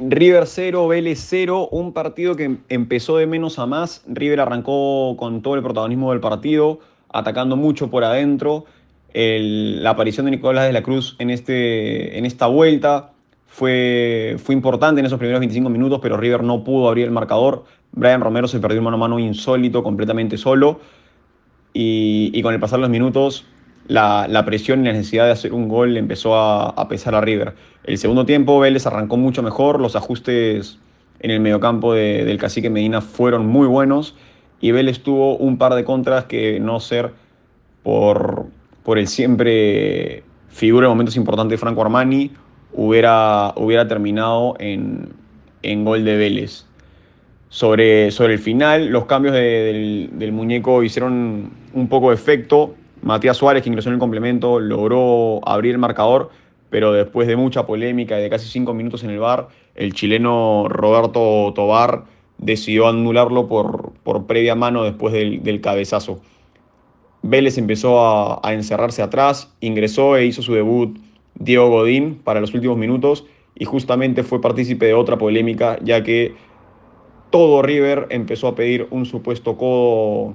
River 0, Vélez 0, un partido que empezó de menos a más. River arrancó con todo el protagonismo del partido, atacando mucho por adentro. la aparición de Nicolás de la Cruz en, este, en esta vuelta fue, fue importante en esos primeros 25 minutos, pero River no pudo abrir el marcador. Brian Romero se perdió un mano a mano insólito, completamente solo. Y, y con el pasar de los minutos, la, presión y la necesidad de hacer un gol empezó a, pesar a River. El segundo tiempo Vélez arrancó mucho mejor, los ajustes en el mediocampo del cacique Medina fueron muy buenos y Vélez tuvo un par de contras que no ser por, el siempre figura en momentos importantes de Franco Armani hubiera, terminado en, gol de Vélez. Sobre, sobre el final, los cambios del, del muñeco hicieron un poco de efecto Matías Suárez, que ingresó en el complemento, logró abrir el marcador, pero después de mucha polémica y de casi cinco minutos en el bar, el chileno Roberto Tobar decidió anularlo por, por previa mano después del, cabezazo. Vélez empezó a, a, encerrarse atrás, ingresó e hizo su debut Diego Godín para los últimos minutos y justamente fue partícipe de otra polémica, ya que todo River empezó a pedir un supuesto codo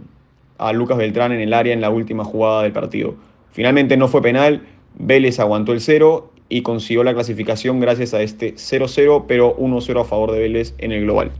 a Lucas Beltrán en el área en la última jugada del partido. Finalmente no fue penal, Vélez aguantó el cero y consiguió la clasificación gracias a este 0-0, pero 1-0 a favor de Vélez en el global.